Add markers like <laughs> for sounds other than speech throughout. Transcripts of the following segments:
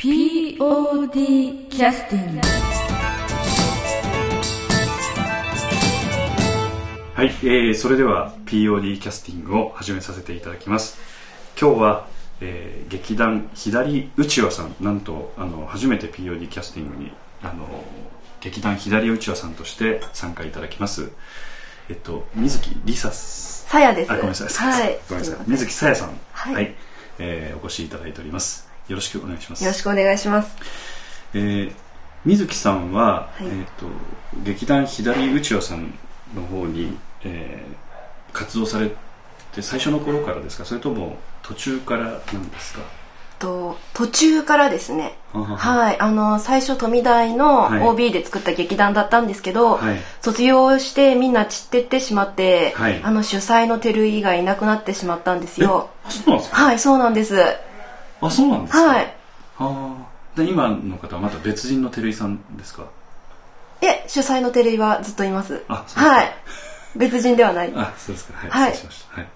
POD キャスティングはい、えー、それでは POD キャスティングを始めさせていただきます。今日は、えー、劇団左うちわさんなんとあの初めて POD キャスティングにあの劇団左うちわさんとして参加いただきます。えっと水木りささやです。あごめんなさい、はい。ごめんなさい。水木さやさん。はい。えーお越しいただいておりますよろしくお願いします。よろしくお願いします。えー水木さんは、はい。えー、と劇団左うちわさんの方に、えー活動されて最初の頃からですか？それとも途中からなんですか？と途中からですね。はい。あの最初富大のはい。OB で作った劇団だったんですけど、はい。卒業してみんな散ってってしまって、はい。あの主催の照井がいなくなってしまったんですよ。あそうなんですか？はいそうなんですあそうなんですか？はい。あー。で今の方はまた別人の照井さんですか？え主催の照井はずっといます。あそうですか。はい。別人ではない。あそうですか。はい、はい。失礼しました。はい。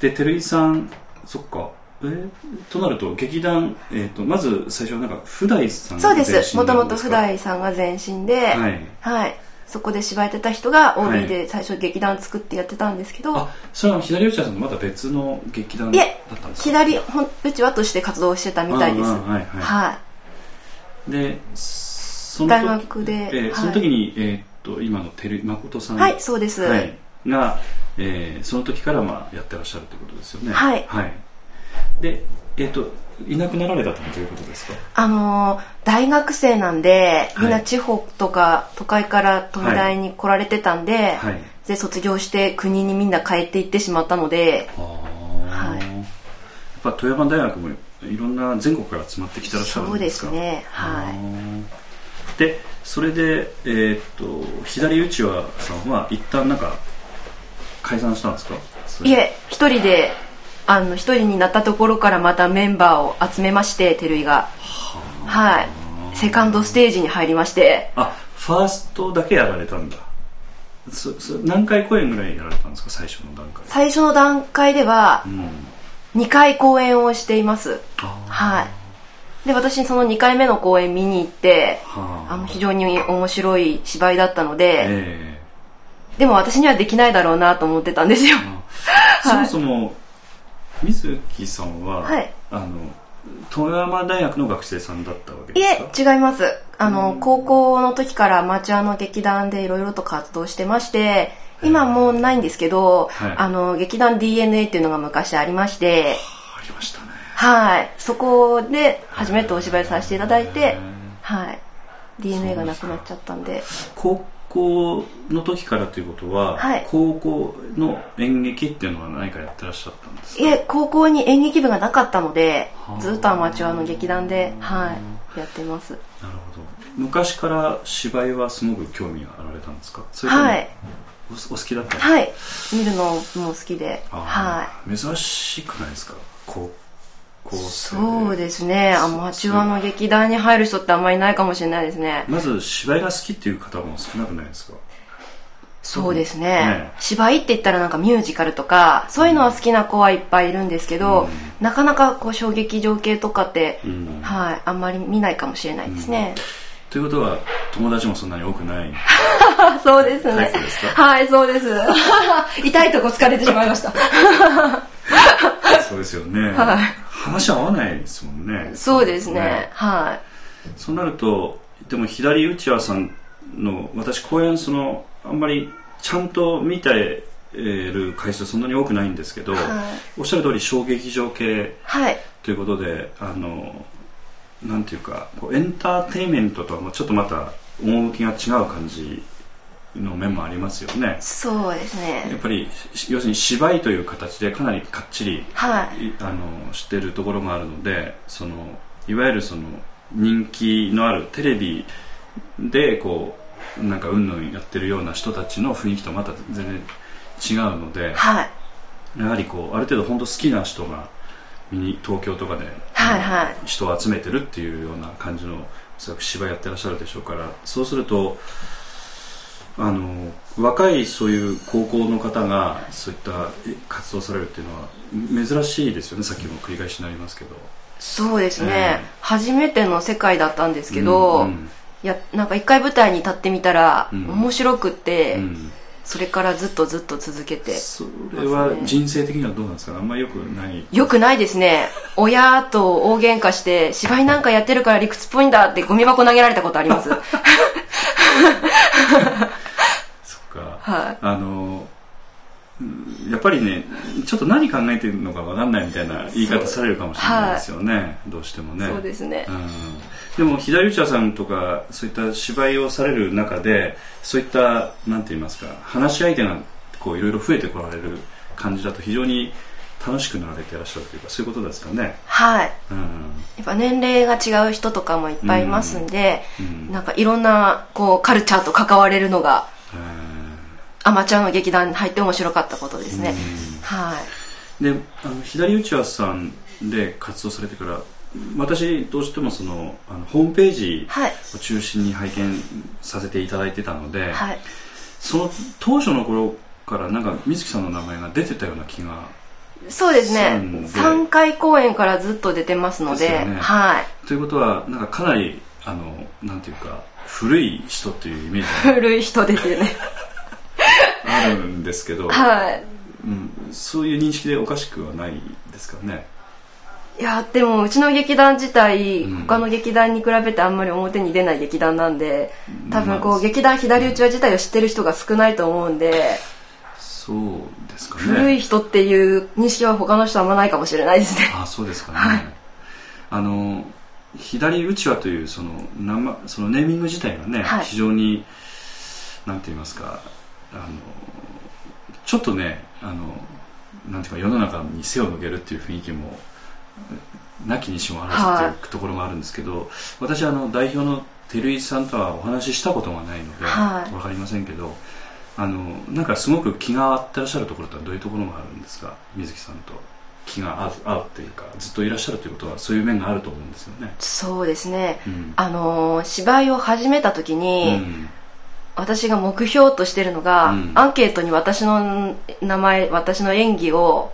で照井さんそっか。えーとなると劇団、えー、とまず最初はなんか普代さんがそうです。もともと普代さんが前身で。ははいい、そこで芝居やってた人がはい。OB で最初劇団作ってやってたんですけど、あそれは左内さんとまた別の劇団だいえったんですか？左ほんうちわとして活動してたみたいです。はいはい。はい。でその時大学ではい。えーその時に、えーっと今の照井誠さんはいそうです。はい。が、えーその時からまあやってらっしゃるということですよね。はい。でえーっといなくなられたということですか？あのー大学生なんでみんはない地方とか都会から東大に来られてたんで,、はい。で卒業して国にみんな帰っていってしまったのでああ、はい。やっぱ富山大学もいろんな全国から集まってきてらっしゃるそうですんですかね。はい。いでそれでえーっと左内輪さんは一旦なんか解散したんですか？いえ一人であの一人になったところからまたメンバーを集めまして照井が。はい。セカンドステージに入りまして。あファーストだけやられたんだ。そそ何回公演ぐらいやられたんですか？最初の段階最初の段階ではうん。2回公演をしています。あはい。で私その2回目の公演見に行ってあ。あの非常に面白い芝居だったので、えでも私にはできないだろうなと思ってたんですよ。そもそも <laughs> 水木さんは、はい。あの富山大学の学生さんだったわけいですか？え違います。あの高校の時からアマチュアの劇団でいろいろと活動してまして今もうないんですけど、はい。あの劇団 DNA っていうのが昔ありましてありましたね。はい。そこで初めてお芝居させていただいてへはい。DNA がなくなっちゃったんで。高校の時からということは、はい。高校の演劇っていうのは何かやってらっしゃったんですか？いえ高校に演劇部がなかったのではあ。ずっとアマチュアの劇団ではいやってます。なるほど。昔から芝居はすごく興味があられたんですか？それともはい。おお好きだったんですか？はい。見るのも好きではあー。珍しくないですか？高校そうですね。アマチュアの劇団に入る人ってあんまりいないかもしれないですね。まず芝居が好きっていう方も少なくないですか？そうですね。ね。芝居って言ったらなんかミュージカルとかそういうのは好きな子はいっぱいいるんですけど、うん。なかなかこう衝撃情景とかって、うん。はいあんまり見ないかもしれないですね、ということは友達もそんなに多くない。<laughs> そうですね。はいそうです。<laughs> 痛いとこ疲れてしまいました。そうですよね、<laughs> はい話合わないですもんね。そうですね。はい。そうなるとでも左内輪さんの私公演そのあんまりちゃんと見てる回数そんなに多くないんですけど、はい。おっしゃる通り小劇場系はい。ということであのなんていうかこうエンターテインメントとはまあちょっとまた趣が違う感じの面もありますよね。そうですやっねぱりし要するに芝居という形でかなりかっちりはい。いあのしてるところがあるのでそのいわゆるその人気のあるテレビでこうなんかうんぬんやってるような人たちの雰囲気とまた全然違うのではい。やはりこうある程度本当好きな人が東京とかで、はいはい。人を集めてるっていうような感じのおそらく芝居やってらっしゃるでしょうからそうするとあの若いそういう高校の方がそういったえ活動されるっていうのは珍しいですよね。さっきも繰り返しになりますけど。そうですね、ええ。初めての世界だったんですけど、うんうん。いやなんか一回舞台に立ってみたら、うん。面白くって、うん。それからずっとずっと続けて。それは人生的にはどうなんですか？あんまりよくない。よくないですね。親と大喧嘩して芝居なんかやってるから理屈っぽいんだってゴミ箱投げられたことあります <laughs> はい。あのうんやっぱりねちょっと何考えてるのか分かんないみたいな言い方されるかもしれないですよね、どうしてもね。そうですね。うん。でも左内さんとかそういった芝居をされる中でそういったなんて言いますか話し相手がこういろいろ増えてこられる感じだと非常に楽しくなられていらっしゃるというかそういうことですかね。はい。うん。やっぱ年齢が違う人とかもいっぱいいますんで、うん。なんかいろんなこうカルチャーと関われるのがアマチュアの劇団に入って面白かったことですね、はい。であの左内さんで活動されてから私どうしてもそのあのホームページはい。を中心に拝見させていただいてたので、はい。その当初の頃からなんか水木さんの名前が出てたような気がそうですね。そうなんで。3回公演からずっと出てますのでね。はい。ということはなんかかなりあのなんていうか古い人っていうイメージ。が <laughs> 古い人ですよねあるんですけど、はい。うん、そういう認識でおかしくはないですかね。いやでもうちの劇団自体、うん。他の劇団に比べてあんまり表に出ない劇団なんで多分こう、まあ劇団左打ちは自体を知ってる人が少ないと思うんで、そうですかね。古い人っていう認識は他の人はあんまないかもしれないですね。あそうですかね、はい。あの左うちわというそのそのネーミング自体がね、はい。非常になんて言いますかあのちょっとねあのなんていうか世の中に背を向けるっていう雰囲気もなきにしもあらずはいっていうところもあるんですけど、私あの代表の照井さんとはお話ししたことがないので、はい。わかりませんけどあのなんかすごく気が合ってらっしゃるところとはどういうところがあるんですか？水木さんと。気が合う合うっていうかずっといらっしゃるということはそういう面があると思うんですよね。そうですね。うん。あのー芝居を始めた時に、うん私が目標としてるのが、うん。アンケートに私の名前私の演技を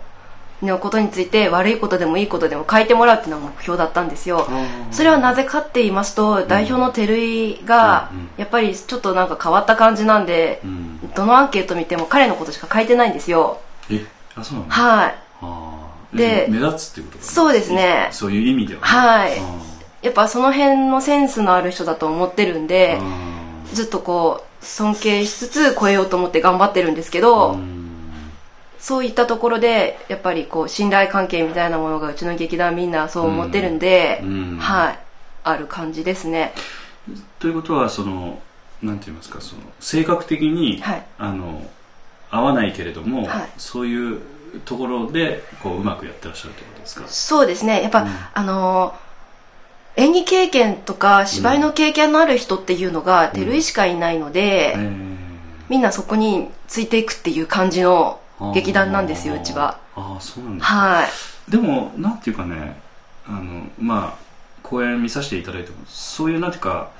のことについて悪いことでもいいことでも書いてもらうっていうのが目標だったんですよ。それはなぜかって言いますと、代表の照井がうんうん。やっぱりちょっとなんか変わった感じなんで、うん。どのアンケート見ても彼のことしか書いてないんですよ。えあそうなの？はい。あー。でえ目立つっていうことかな？そうですね。そういう意味ではね。はい。あやっぱその辺のセンスのある人だと思ってるんでずっとこう尊敬しつつ超えようと思って頑張ってるんですけーど、うん。そういったところでやっぱりこう信頼関係みたいなものがうちの劇団みんなそう思ってるんで、うん。はい。ある感じですね。ということはそのなんて言いますかその性格的に、はい。あの合わないけれども、はい。そういうところでこううまくやってらっしゃるということですか？そうですね。やっぱ、うん。あのー演技経験とか芝居の経験のある人っていうのが照井しかいないので、えーみんなそこについていくっていう感じの劇団なんですようちは。ああそうなんですか。はい。でもなんていうかねあのまあ公演見させていただいてもそういうなんていうか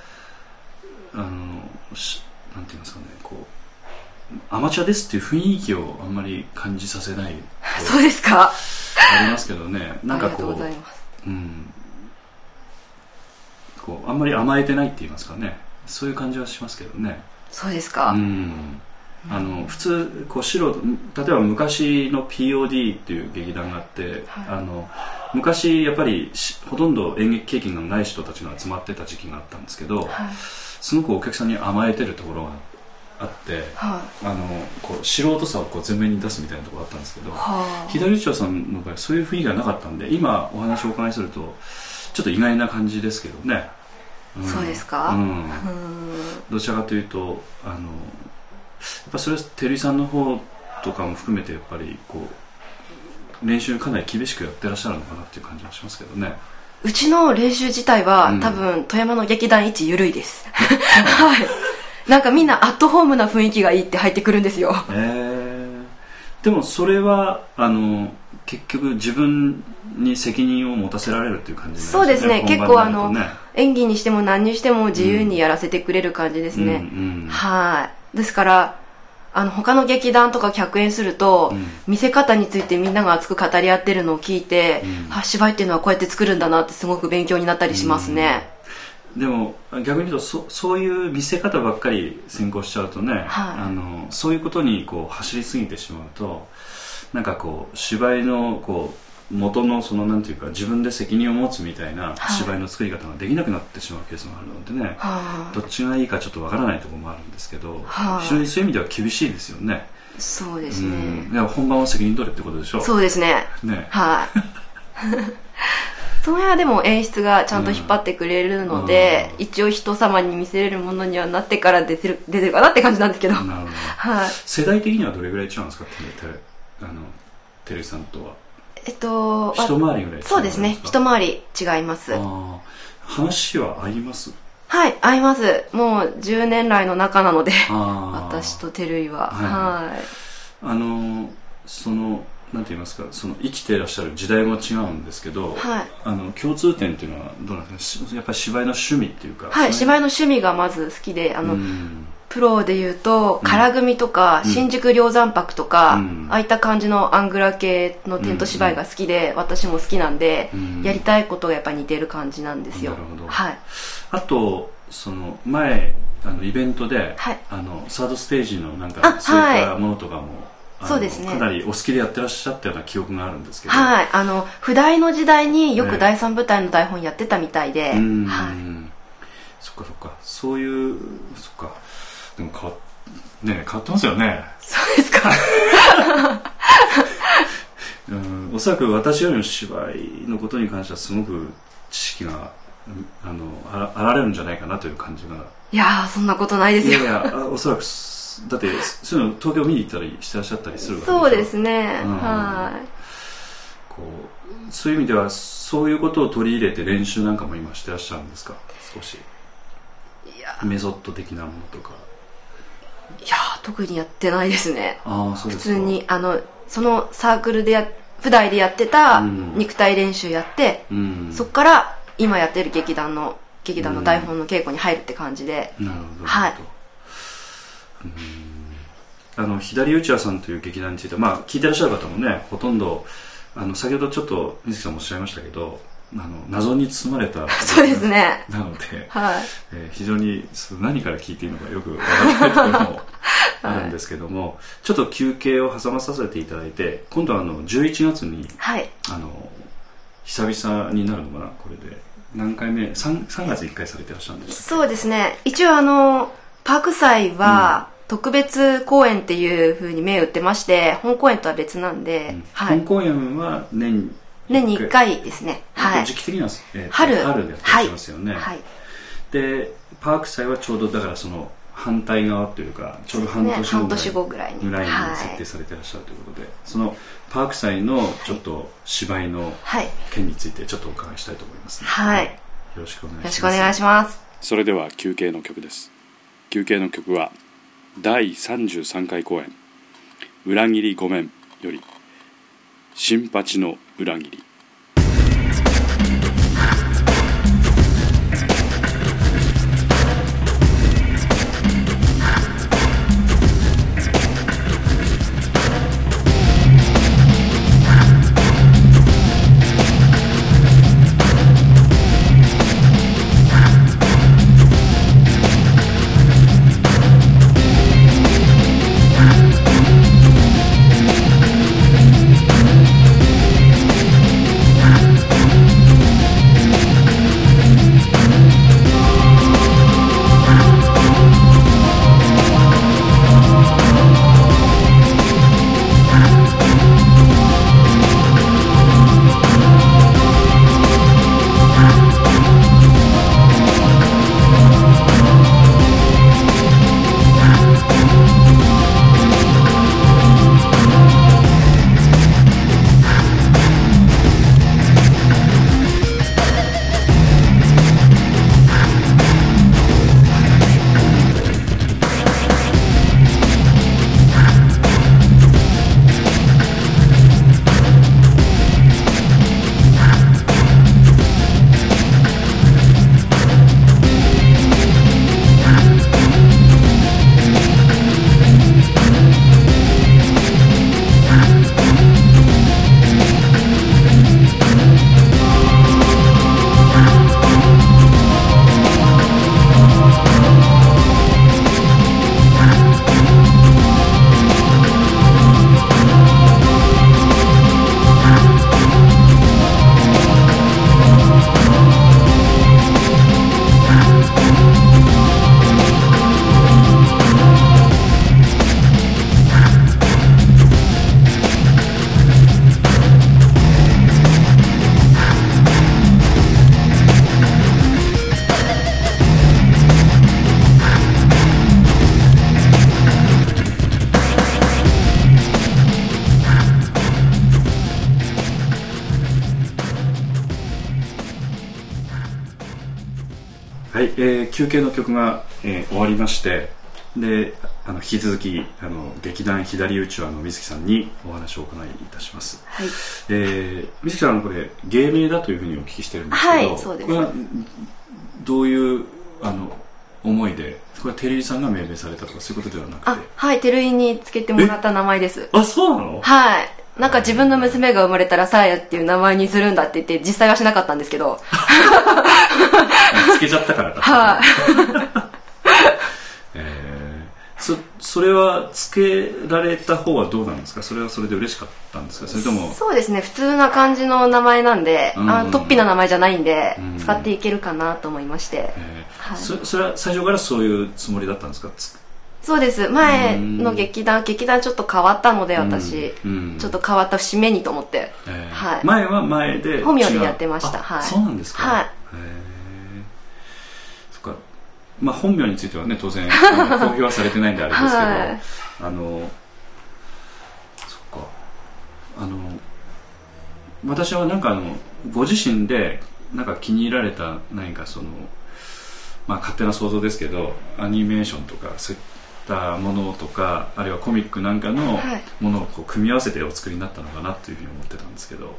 あのしなんて言いますかねこうアマチュアですっていう雰囲気をあんまり感じさせない <laughs> そうですか。ありますけどねなんかありがとうこうございます。うんこうあんまり甘えてないって言いますかね。そういう感じはしますけどね。そうですか、うん。あの普通こう素人例えば昔の POD っていう劇団があって、はい。あの昔やっぱりしほとんど演劇経験がない人たちが集まってた時期があったんですけど、はい。すごくお客さんに甘えてるところがあってはあのこう素人さをこう前面に出すみたいなところがあったんですけど左内輪さんの場合そういう雰囲気がなかったんで今お話をお伺いするとちょっと意外な感じですけどね、ん。そうですか？うん。あうん。どちらかというとあのやっぱそれは照井さんの方とかも含めてやっぱりこう練習かなり厳しくやってらっしゃるのかなっていう感じもしますけどね。うちの練習自体は、うん多分富山の劇団一緩いです。はい。なんかみんなアットホームな雰囲気がいいって入ってくるんですよ。えー。でもそれはあの結局自分に責任を持たせられるっていう感じなんそうですね。結構あの演技にしても何にしても自由にやらせてくれる感じですね、うんうんはい。ですからあの他の劇団とか客演すると、うん。見せ方についてみんなが熱く語り合ってるのを聞いて、うん。あ芝居っていうのはこうやって作るんだなってすごく勉強になったりしますね、でも逆に言うとそそういう見せ方ばっかり先行しちゃうとね、はい。あのそういうことにこう走りすぎてしまうとなんかこう芝居のこう元のそのなんていうか自分で責任を持つみたいなはい。芝居の作り方ができなくなってしまうケースもあるのでね、はあどっちがいいかちょっとわからないところもあるんですけど、はい。非常にそういう意味では厳しいですよね。そうですうね、ん。いや本番は責任取れってことでしょそうですね。ね。はい。その辺はでも演出がちゃんと引っ張ってくれるので、うん。一応人様に見せれるものにはなってから出てる出てるかなって感じなんですけど、はい。世代的にはどれぐらい違うんですかテレテレあのテレビさんとは？えっと一回りぐらいそうですね。一回り違います。話は合います？はい合います。もう10年来の仲なので私と照井は。はい。はい。あのーそのなんて言いますか？その生きていらっしゃる時代も違うんですけど、はい。あの共通点っていうのはどうなんですか？しやっぱり芝居の趣味っていうかはい、芝居居の趣味がまず好きであの、うんプロで言うとうん。唐組とか、うん。新宿梁山泊とか、うん。ああいった感じのアングラ系のテント芝居が好きで、私も好きなんで、うん。やりたいことがやっぱ似てる感じなんですよ。なるほど。はい。あとその前あのイベントで、はい。あのサードステージのなんあかそういったはいものとかも、あのそうですね。かなりお好きでやってらっしゃったような記憶があるんですけど。はい。あの不代の時代によええ。く第三舞台の台本やってたみたいで、うん、はい。そっかそっか。そういうそっかでも変わね変わってますよね。そうですか。うんおそらく私よりも芝居のことに関してはすごく知識がうんあのあらあられるんじゃないかなという感じが。いやーそんなことないですよ。いやいやあおそらくすだってそういうの東京見に行ったりしてらっしゃったりするわけそうですね、うん。はい。こうそういう意味ではそういうことを取り入れて練習なんかも今してらっしゃるんですか？少し。いや。メソッド的なものとかいやー特にやってないですね。普通にあのそのサークルでや普代でやってたうん。肉体練習やって、うん。そっから今やってる劇団の劇団の台本の稽古に入るって感じで、なるほどはい。なるほど。うん。あの左内輪さんという劇団についてはまあ聞いてらっしゃる方もねほとんどあの先ほどちょっと水木さんもおっしゃいましたけどあの謎に包まれた <laughs> そうですね。なので、はい。えー非常に何から聞いていいのかよくわからないところも <laughs> あるんですけども、ちょっと休憩を挟まさせていただいて今度はあの11月にはい。あの久々になるのかなこれで。何回目？3, 3月1回されてらっしゃるんですそうですね。一応あのパーク祭は特別公演っていうふうに銘打ってまして本公演とは別なんで、はい、本公演は年年に1回ですね。はい。時期的には、えーと春。春でやってますよね、はい。でパーク祭はちょうどだからその反対側というかちょうど半年後ね。半年後ぐらいにぐらいに。はい設定されてらっしゃるということで、そのパーク祭のちょっと芝居のはい。件についてちょっとお伺いしたいと思います、はい。よろしくお願いします。よろしくお願いします。それでは休憩の曲です。休憩の曲は第33回公演「裏切りごめん」より「新八の裏切り」「えー休憩の曲が、えー終わりましてであの引き続きあの劇団左打ちわの水木さんにお話をお伺いいたします、はい。えー水木さんこれ芸名だというふうにお聞きしてるんですけど、はいそうです。これはどういうあの思いでこれは照井さんが命名されたとかそういうことではなくあてはい照井につけてもらった名前です。あそうなの？はい。なんか自分の娘が生まれたらさやっていう名前にするんだって言って実際はしなかったんですけど <laughs> つけちゃったからかはい。<laughs> えー。そそれはつけられた方はどうなんですか？それはそれで嬉しかったんですか？それともそうですね。普通な感じの名前なんで、うん。あトッピーな名前じゃないんで、うん。使っていけるかなと思いまして、えー。はい。そそれは最初からそういうつもりだったんですか？つそうです。前の劇団劇団ちょっと変わったので私、うん。ちょっと変わった節目にと思って、えー。はい。前は前で本名でやってました。あはい。そうなんですか。はいへーそっかまあ本名についてはね当然公表はされてないんであれですけど、はい。あのそっか。あの私はなんかあのご自身でなんか気に入られた何かそのまあ勝手な想像ですけどアニメーションとかそういったものとかあるいはコミックなんかのはい。ものをこう組み合わせてお作りになったのかなというふうに思ってたんですけど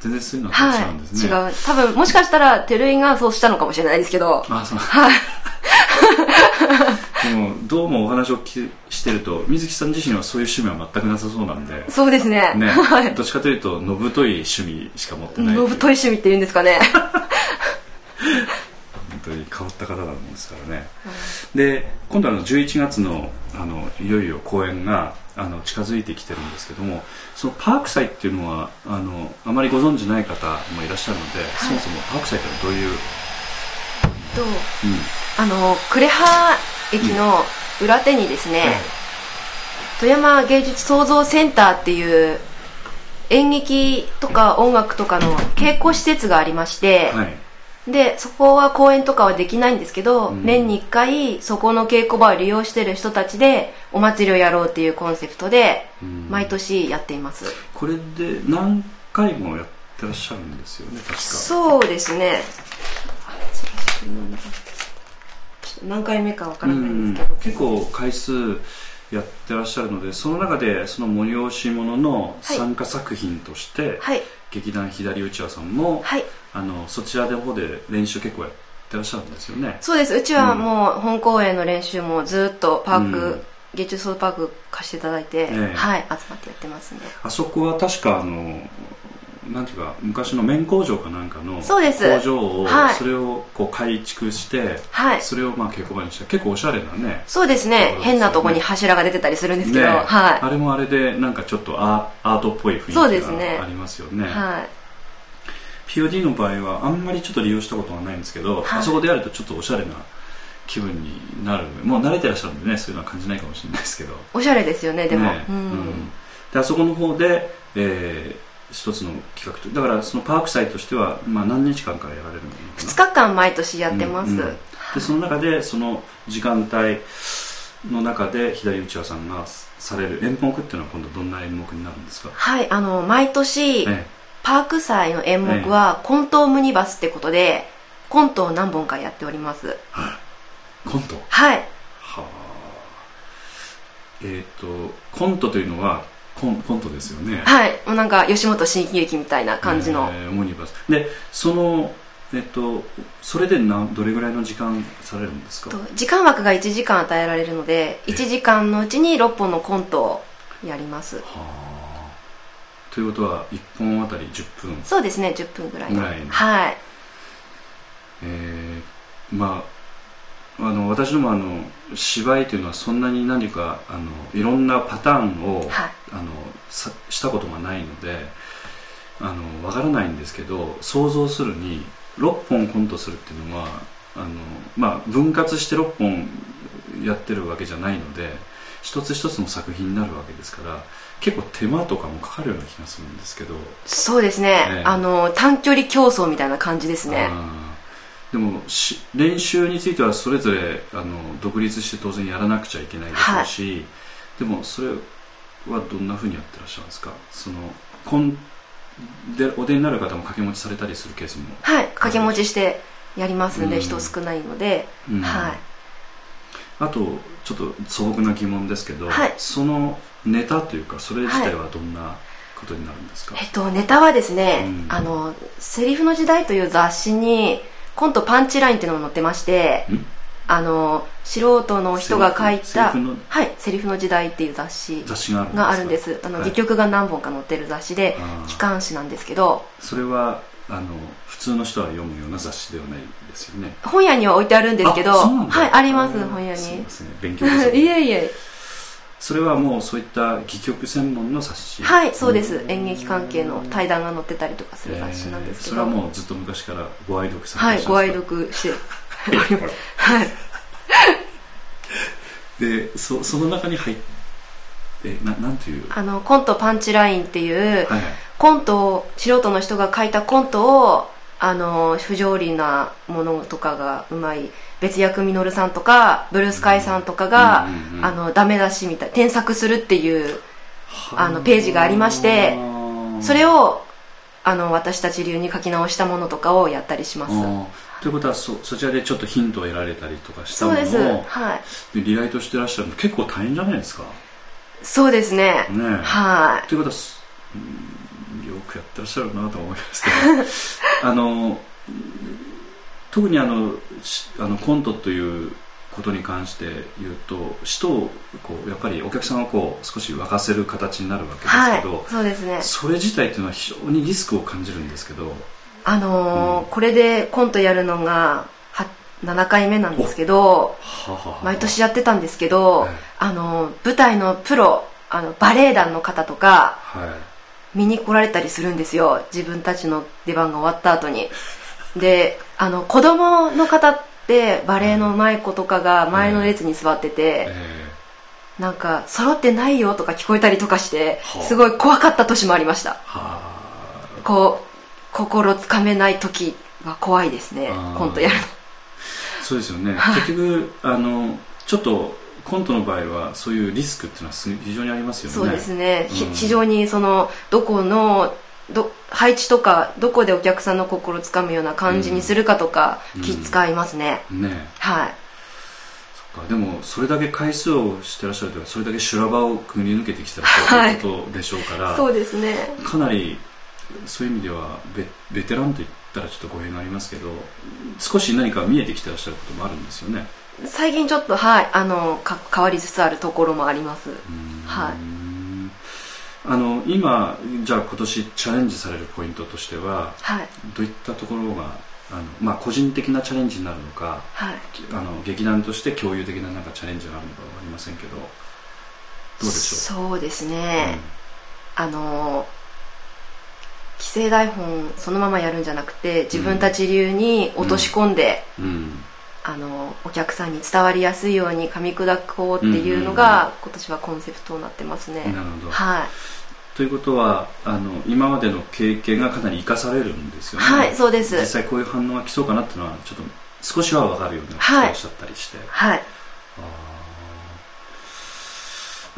全然そういうのと違うんですね、はい。違う。多分もしかしたら照井がそうしたのかもしれないですけど。あそうでもどうもお話を聞きしてると水木さん自身はそういう趣味は全くなさそうなんで。そうですね。ね。はい。どっちかというとのぶとい趣味しか持ってない。のぶとい趣味って言うんですかね。本当に変わった方なんですからね、で今度あの11月のあのいよいよ公演があの近づいてきてるんですけどもそのパーク祭っていうのはあのあまりご存知ない方もいらっしゃるので、そもそもパーク祭ってのはどういう、とうん。あの呉羽駅の裏手にですね、富山芸術創造センターっていう演劇とか音楽とかの稽古施設がありまして、はい。でそこは公演とかはできないんですけど、うん。年に1回そこの稽古場を利用してる人たちでお祭りをやろうっていうコンセプトでうん。毎年やっています、これで何回もやってらっしゃるんですよね確か。そうですね何回目かわからないんですけど、結構回数やってらっしゃるのでその中でその催し物の参加作品として、はい。劇団左打ちわさんも、はい。あのそちらの方で練習結構やってらっしゃるんですよね。そうです。うちはもう本公演の練習もずっとパーク、うん。芸術ソーパーク貸していただいて、ええ。はい集まってやってますねあそこは確かあのなんていうか昔の綿工場かなんかのそうです。工場を、はい。それをこう改築して、はい。それをまあ稽古場にして結構おしゃれなねそうですね。そうですね。変なとこに柱が出てたりするんですけど、ねはい。あれもあれでなんかちょっとアアートっぽい雰囲そうですね。気がありますよね。はい。POD の場合はあんまりちょっと利用したことはないんですけど、はい。あそこでやるとちょっとおしゃれな気分になるもう慣れてらっしゃるんでねそういうのは感じないかもしれないですけど。おしゃれですよねでも、ねうん。うん。であそこの方で、えー一つの企画とだからそのパーク祭としては、まあ、何日間からやられるのかな。2日間毎年やってます、うんうん。でその中でその時間帯の中で左内輪さんがされる演目っていうのは今度どんな演目になるんですか、はいあの毎年、えパーク祭の演目は、コントムニバスってことでコントを何本かやっております。えコント？はい。はあ。えっ、とコントというのはコンコントですよね。はい。もうなんか吉本新喜劇みたいな感じの、えーオムニバスでそのえっとそれでなどれぐらいの時間されるんですか？と時間枠が1時間与えられるのでえ1時間のうちに6本のコントをやります。はあ。ということは1本あたり10分？そうですね。10分ぐらいの。ぐらいの。はい。えーまああの私どもあの芝居というのはそんなに何かあのいろんなパターンを、はい。あのさしたことがないのであのわからないんですけど想像するに6本コントするっていうのはあの、まあ、分割して6本やってるわけじゃないので一つ一つの作品になるわけですから結構手間とかもかかるような気がするんですけど。そうですね、ええ。あの短距離競争みたいな感じですねでもし練習についてはそれぞれあの独立して当然やらなくちゃいけないでしょうし、でもそれはどんなふうにやってらっしゃるんですか？そのこんでお出になる方も掛け持ちされたりするケースもはい掛け持ちしてやりますんで、うん。人少ないので、うん。はい。あとちょっと素朴な疑問ですけど、はい。そのネタというかそれ自体はどんなことになるんですか、えっと、ネタはですね、うん。あの、セリフの時代という雑誌に、コントパンチラインっていうのが載ってましてん、あの、素人の人が書いた、はい、セリフの時代っていう雑誌があるんですあの、はい。戯曲が何本か載ってる雑誌で機関誌なんですけど、それはあの普通の人は読むような雑誌ではないですよね？本屋には置いてあるんですけど、はい、あります、本屋に。すいま。せん。勉強で。す <laughs> いえいえ。それはもうそういった戯曲専門の雑誌はい、そうです。ん演劇関係の対談が載ってたりとかする雑誌なんですけど。えーそれはもうずっと昔からご愛読さはい、れてらっしゃるご愛読して。<laughs> はい。でそその中に入ってえななんていう？あの、コントパンチラインっていう、はいはいコントを、素人の人が書いたコントを、あの、不条理なものとかがうまい、別役みのるさんとか、ブルースカイさんとかが、うんうんうんあの、ダメ出しみたい、添削するっていう、あのページがありましてそれをを、あの、私たち流に書き直したものとかをやったりします。ということはそそちらでちょっとヒントを得られたりとかしたものをそうです。はい。でリライトしてらっしゃるの結構大変じゃないですかそうですね。ねえはい。ということはすうんよくやってらっしゃるなと思いますけど <laughs> あの特にあのしあのコントということに関して言うと人をこうやっぱりお客さんをこう少し沸かせる形になるわけですはいけど、。そうですね。それ自体っていうのは非常にリスクを感じるんですけどあのーうんこれでコントやるのが、は、7回目なんですけど、ははは毎年やってたんですけど、はいあの、舞台のプロ、あの、バレエ団の方とか、はい見に来られたりするんですよ。自分たちの出番が終わった後に。で、あの、子供の方って、バレエの上手い子とかが前の列に座ってて、えなんか、揃ってないよとか聞こえたりとかしてはあ、すごい怖かった年もありました。こう、心つかめない時は怖いですね。コントやるの。あそうですよね。結局あのちょっとコントの場合はそういうリスクっていうのはす非常にありますよね。そうですね、ひうん。非常にそのどこのど配置とかどこでお客さんの心をつかむような感じにするかとか、うん。気使いますね、ね。はい。そっか。でもそれだけ回数をしてらっしゃるというかそれだけ修羅場をくぐり抜けてきたということ <laughs> でしょうから、そうですね。かなりそういう意味ではベベテランと言ったらちょっと語弊がありますけど少し何か見えてきてらっしゃることもあるんですよね。最近ちょっとはい。あのか変わりつつあるところもあります。はいあの今じゃあ今年チャレンジされるポイントとしてははい。どういったところがあの、まあ、個人的なチャレンジになるのかはい。あの劇団として共有的ななんかチャレンジがあるのかわかりませんけどどうでしょそうですう、ね、あの既成台本そのままやるんじゃなくて自分たち流に落とし込んで、うん。うんあのお客さんに伝わりやすいように噛み砕こうっていうのが、今年はコンセプトになってますね。なるほど。はい。ということはあの今までの経験がかなり生かされるんですよね。はいそうです。実際こういう反応が来そうかなっていうのはちょっと少しは分かるような気はいがしちゃったりして、はい。あ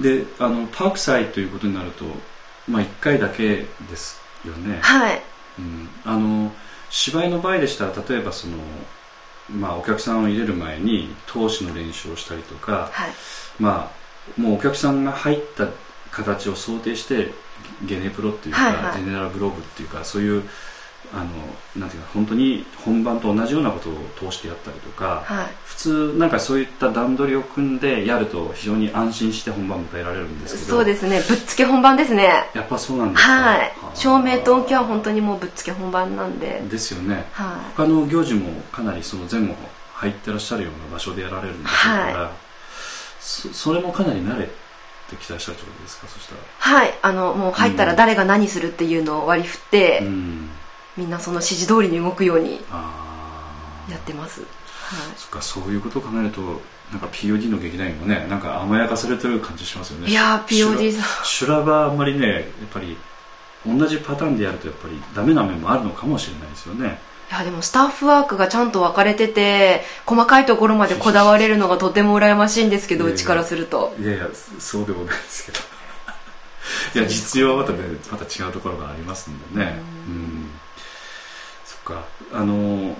ー。であのパーク祭ということになると、まあ、1回だけですよね、はい。うん、あの芝居の場合でしたら例えばその、まあ、お客さんを入れる前に投資の練習をしたりとか、はい。まあ、もうお客さんが入った形を想定してゲネプロっていうか、はいはい。ジェネラルブログっていうかそういうあのなんていうか本当に本番と同じようなことを通してやったりとか、はい。普通なんかそういった段取りを組んでやると非常に安心して本番を迎えられるんですけどそうですね。ぶっつけ本番ですね。やっぱそうなんですかはい。照明と音響は本当にもうぶっつけ本番なんで。ですよね。は他の行事もかなりその前後入ってらっしゃるような場所でやられるんでしょうから、そそれもかなり慣れてきてらっしゃるってことですか？そしたら。いはい。あのもう入ったら誰が何するっていうのを割り振って、うんみんなその指示通りに動くようにやってます、はい。そっかそういうことを考えるとなんか POD の劇団員もねなんか甘やかされてる感じしますよね。いやー POD さん。修羅場あんまりねやっぱり同じパターンでやるとやっぱりダメな面もあるのかもしれないですよね。いやでもスタッフワークがちゃんと分かれてて細かいところまでこだわれるのがとても羨ましいんですけどうちからすると。いやいやそうでもないですけど。いや実用はまたねまた違うところがありますんでね。うんかあの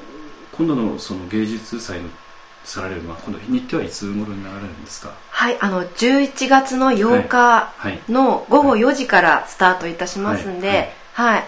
今度のその芸術祭のされるのは今度日程はいつ頃になられるんですか？はいあの11月の8日はいの午後4時からスタートいたしますんではい、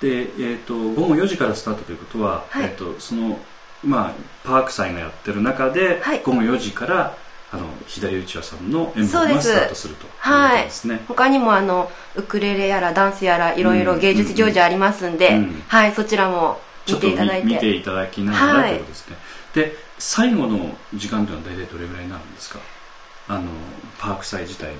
で、えー、と午後4時からスタートということは、はい。えー、とその、まあ、パーク祭がやってる中で、はい。午後4時からあの左打ち輪さんの演舞がスタートするということはいですね。他にもあのウクレレやらダンスやらいろいろ芸術行事ありますんで、うん。うんはいそちらも見見見ていただきながらはいということですね。で最後の時間というのは大体どれぐらいになるんですか？あのパーク祭自体の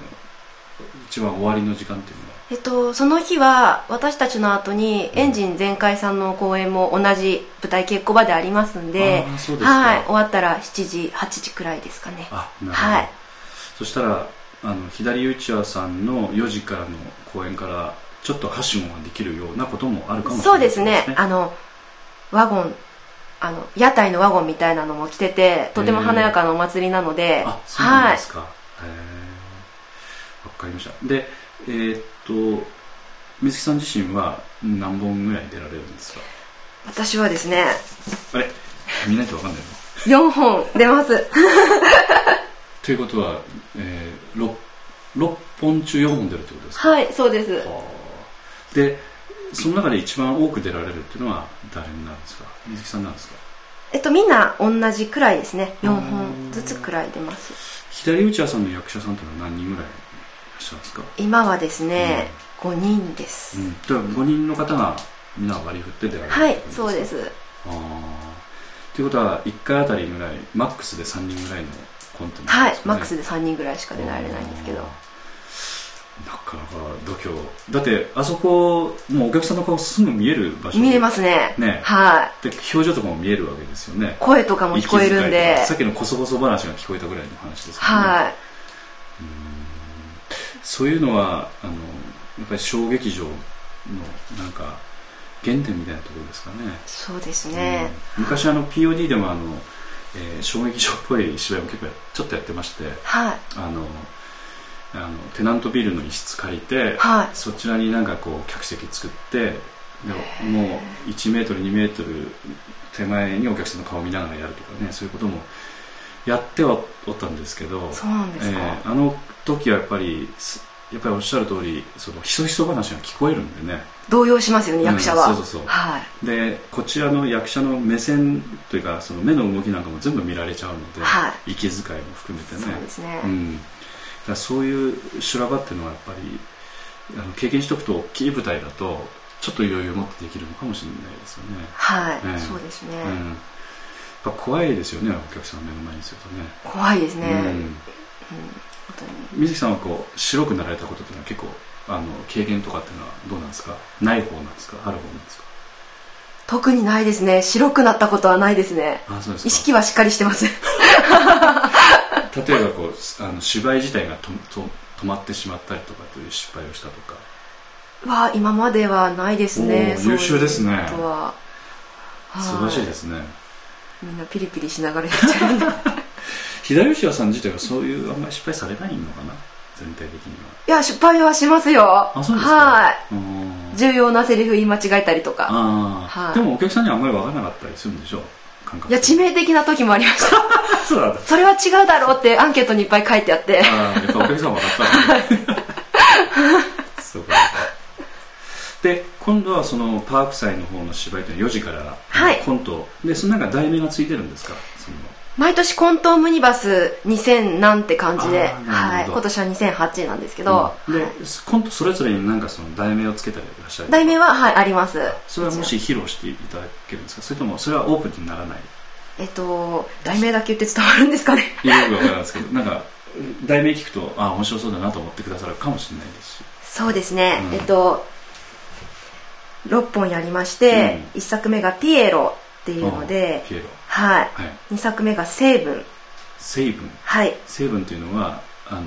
一番終わりの時間っていうのは。えっと、その日は私たちの後にエンジン全開さんの公演も同じ舞台稽古場でありますんではい、終わったら7時8時くらいですかね。あなるほど、はい。そしたらあの左打ち輪さんの4時からの公演からちょっとはしごができるようなこともあるかもしれないそうですね。あのワゴンあの屋台のワゴンみたいなのも来ててとても華やかなお祭りなのであそうなんはいですか、へえわかりました。でえーっと水木さん自身は何本ぐらい出られるんですか？私はですねあれ？見ないとわかんないの？4本出ます。<laughs> ということは、えー、6, 6本中4本出るってことですか？はいそうです。はあ。でその中で一番多く出られるっていうのは誰になるんですか？水木さんなんですか？えっとみんな同じくらいですね。4本ずつくらい出ます。左打ち屋さんの役者さんというのは何人ぐらいいらっしゃるんですか、今はですね、5人です、うん、だから5人の方がみんな割り振って出られるはいそうです。ああということは1回あたりぐらいマックスで3人ぐらいのコンテンツはい、マックスで3人ぐらいしか出られないんですけどなかなか度胸。だってあそこもうお客さんの顔すぐ見える場所。見えますね。ね。はい。で表情とかも見えるわけですよね。声とかも聞こえるんで。さっきのこそこそ話が聞こえたぐらいの話ですけどね、はい。そういうのはあのやっぱり小劇場のなんか原点みたいなところですかね、そうですね、うん。昔あの POD でもあの、えー小劇場っぽい芝居も結構ちょっとやってまして。はい。あのあのテナントビルの一室借りて、はい。そちらになんかこう客席作ってでもう1メートル2メートル手前にお客さんの顔を見ながらやるとかねそういうこともやってはおったんですけどそうなんですか、えーあの時はやっぱりすやっぱりおっしゃる通りそのひそひそ話が聞こえるんでね。動揺しますよね役者は、うんそうそうそう。はい。でこちらの役者の目線というかその目の動きなんかも全部見られちゃうので、は息遣いも含めてね。そうですね、うん、だそういう修羅場っていうのはやっぱりあの経験しておくと大きい舞台だとちょっと余裕を持ってできるのかもしれないですよね、はい、ええ。そうですね、うん、やっぱ怖いですよねお客さんの目の前にするとね、怖いですね、うん。うん。本当に。水木さんはこう白くなられたことっていうのは結構あの経験とかっていうのはどうなんですか？ない方なんですか？ある方なんですか？特にないですね。白くなったことはないですね。意識はしっかりしてます <laughs> 例えばこうあの芝居自体がとと止まってしまったりとかという失敗をしたとか。は今まではないですね。優秀ですね。とは。素晴らしいですすね。みんなピリピリしながらやっちゃう。ん <laughs> で左吉和さん自体はそういうあんまり失敗されないのかな？全体的にいや失敗はしますよ。はあそうですか。はい。うん。重要なセリフ言い間違えたりとか。でもお客さんにはあんまり分からなかったりするんでしょう感覚。いや致命的な時もありました。<laughs> そうなんだ。それは違うだろうってアンケートにいっぱい書いてあって。ああやっぱお客さん分かったんそうか。で今度はそのパーク祭の方の芝居というのは4時からはい。コント。でその中題名がついてるんですか？毎年コントムニバス2000なんて感じで、はい、今年は2008なんですけど、うん。ではいコントそれぞれになんかその題名をつけたりいらっしゃる題名は、はい、あります。それはもし披露していただけるんですか？それともそれはオープンにならない？えっと題名だけ言って伝わるんですかね？いろいろ分からないですけど。なんか題名聞くとああ面白そうだなと思ってくださるかもしれないですし。そうですね、うん。えっと6本やりまして、1作目がピエロっていうのであピエロはい。はい。2作目が成分。成分。はい。成分っていうのはあの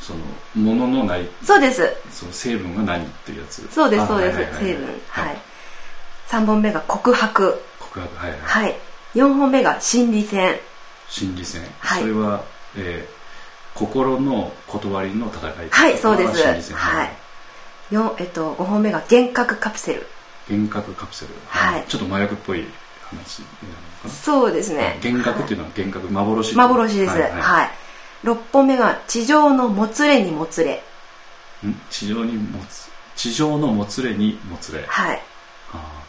そのもののないそうです。その成分が何っていうやつ。そうですそうです。あはいはいはい。成分。ははい。い3本目が告白。告白はい。はい。はい4本目が心理戦。心理戦。はい。それはえー心の断りの戦い。はいそうです。心理戦。はい。よえっと5本目が幻覚カプセル。幻覚カプセル。はい。ちょっと麻薬っぽい話になるのかそうですね。幻覚っていうのは幻覚幻幻ですはいい、ははい6本目が地上のもつれにもつれん地上にもつ地上のもつれにもつれはいああ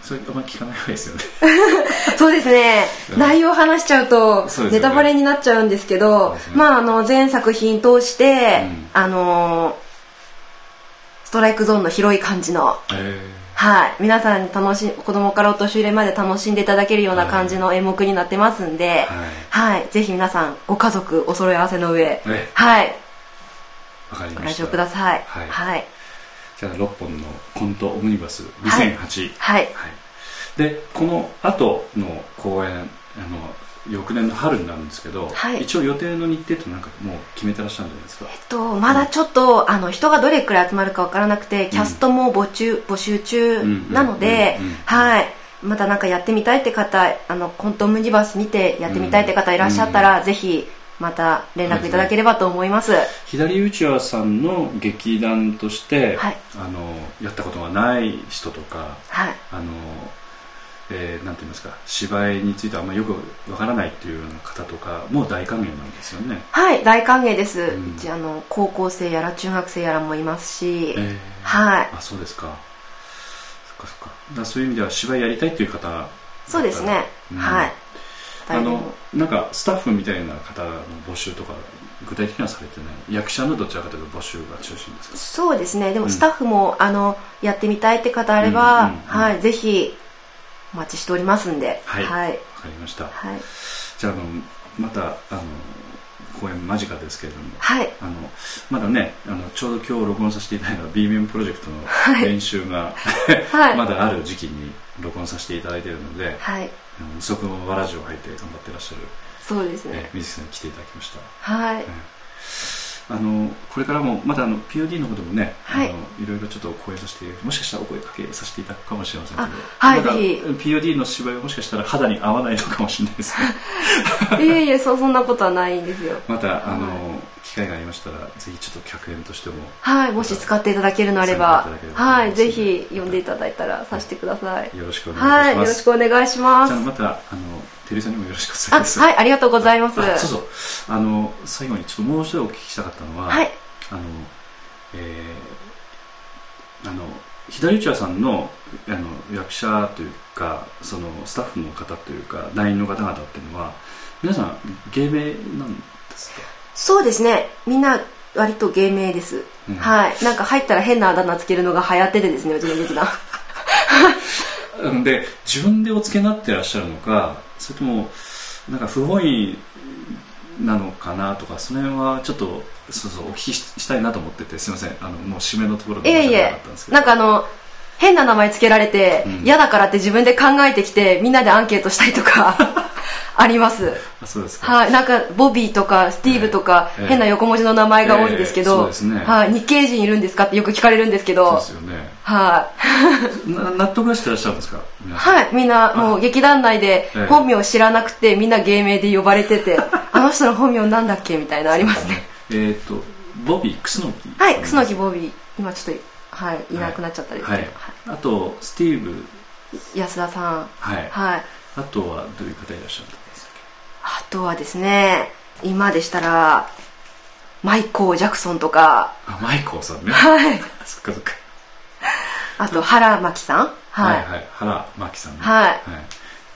それあんまり聞かない方がいいですよねそうですね内容話しちゃうとネタバレになっちゃうんですけどまああの全作品通して、あのストライクゾーンの広い感じのえはい。皆さんに楽しん子供からお年寄りまで楽しんでいただけるような感じの演目になってますんで、はい。はい、ぜひ皆さんご家族お揃い合わせの上、えはい。わかりご来ました。場ください。はい。はい、じゃあ6本のコントオムニバス2008はい。はい。でこの後の公演あの翌年の春になるんですけど、はい。一応予定の日程となんかもう決めてらっしゃるんじゃないですか？えっと、まだちょっと、あの人がどれくらい集まるかわからなくて、キャストも募集募集中なのでうんうんうんうんはい。またなんかやってみたいって方あのコントオムニバス見てやってみたいって方いらっしゃったら、ぜひまた連絡いただければと思います、左内輪さんの劇団として、はい。あのやったことがない人とかはい。あの、えーなんて言いますか芝居についてあんまりよくわからないっていうような方とかも大歓迎なんですよね、はい大歓迎です、ううんちあの高校生やら中学生やらもいますし、えー。はい。あそうですか。そっかそっか。だそういう意味では芝居やりたいっていう方そうですね、うん。はい。あのなんかスタッフみたいな方の募集とか具体的にはされてない？役者のどちらかというと募集が中心ですか？そうですね。でうんもスタッフも、あのやってみたいって方あれば、うんうんうん。はいぜひお待ちしておりますんで。はい。はい、わかりました。はい。じゃああのまたあの公演間近ですけれども。はい。あのまだねあのちょうど今日録音させていただいた B 面プロジェクトのはい。練習が、はい。<laughs> まだある時期に録音させていただいているので、はい。あの二足のわらじを履いて頑張ってらっしゃる、そうですね。え水木さんに来ていただきました。はいあのこれからもまだあの POD の方でもね、はい。あのいろいろちょっと講演させてもしかしたらお声かけさせていただくかもしれませんけど。あはい。まだ POD の芝居はもしかしたら肌に合わないのかもしれないです。ね <laughs> いえいえそそんなことはないんですよ。またあの機会がありましたらぜひちょっと客演としてもはいもし使っていただけるのあればはいぜひ呼んでいただいたらさせてください。よろしくお願いします、はいよろしくお願いします。じゃあまたあのテリーさんにもよろしくお願いあします。はいありがとうございます。あそうそう。あの最後にちょっともう一度お聞きしたかったのは、はい。あのえーあの左内輪さんのあの役者というかそのスタッフの方というか団員の方々っていうのは皆さん芸名なんですか？そうですね。みんな割と芸名です、うん。はい。なんか入ったら変なあだ名つけるのが流行っててですねうちの劇団。うんで自分でお付けになってらっしゃるのかそれともなんか不本意なのかなとかその辺はちょっとそうそうお聞きししたいなと思っててすいません。あのもう締めのところいで申し訳なえいえかったんですけど。なんかあの変な名前つけられてうん。嫌、だからって自分で考えてきてみんなでアンケートしたりとか <laughs> あります。あそうですか。はいなんかボビーとかスティーブとか、ええ。変な横文字の名前が多いんですけど、ですね。はい、日系人いるんですかってよく聞かれるんですけそうどですよね。はい。な納得はしてらっしゃるんですか？はい、みんなもう劇団内でええ。本名を知らなくてみんな芸名で呼ばれてて <laughs> あの人の本名なんだっけ？みたいなのありますね。えっ、とボビー楠木はい楠木ボビー。今ちょっとはいいなくなっちゃったんですはい。あとスティーブ。はい安田さん。はい。はい。あとはどういう方いらっしゃるんですか？あとはですね今でしたらマイコー・ジャクソンとか。あマイコーさんね。はい。<laughs> そっかそっか。あと原真紀さん。はい、はいはい。原真紀さんね。はい。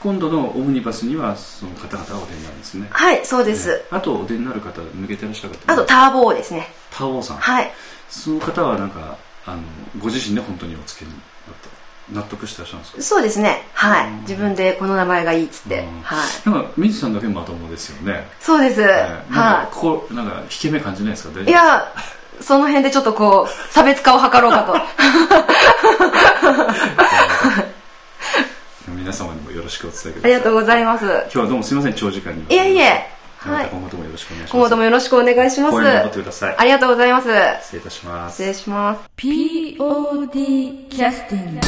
今度のオムニバスにはその方々がお出になるんですね。はい、そうです、ええあとお出になる方抜けてらっしゃる方あとターボーですね。タオさん。はい。その方はなんかあのご自身で本当にお付けになった納得してらっしゃるんですか？そうですね。はい。うん。自分でこの名前がいいっつって。うん。はい。なんか水木さんだけまともですよね。そうです。はいなんかはここなんか引け目感じないですか？大丈夫いいやその辺でちょっとこう差別化を図ろうかと。<laughs> 皆様にもよろしくお伝えください。ありがとうございます。今日はどうもすみません長時間にいえいえはい。今後ともよろしくお願いします。今後ともよろしくお願いします。公演頑張ってください。ありがとうございます。失礼いたします。失礼します。POD キャスティング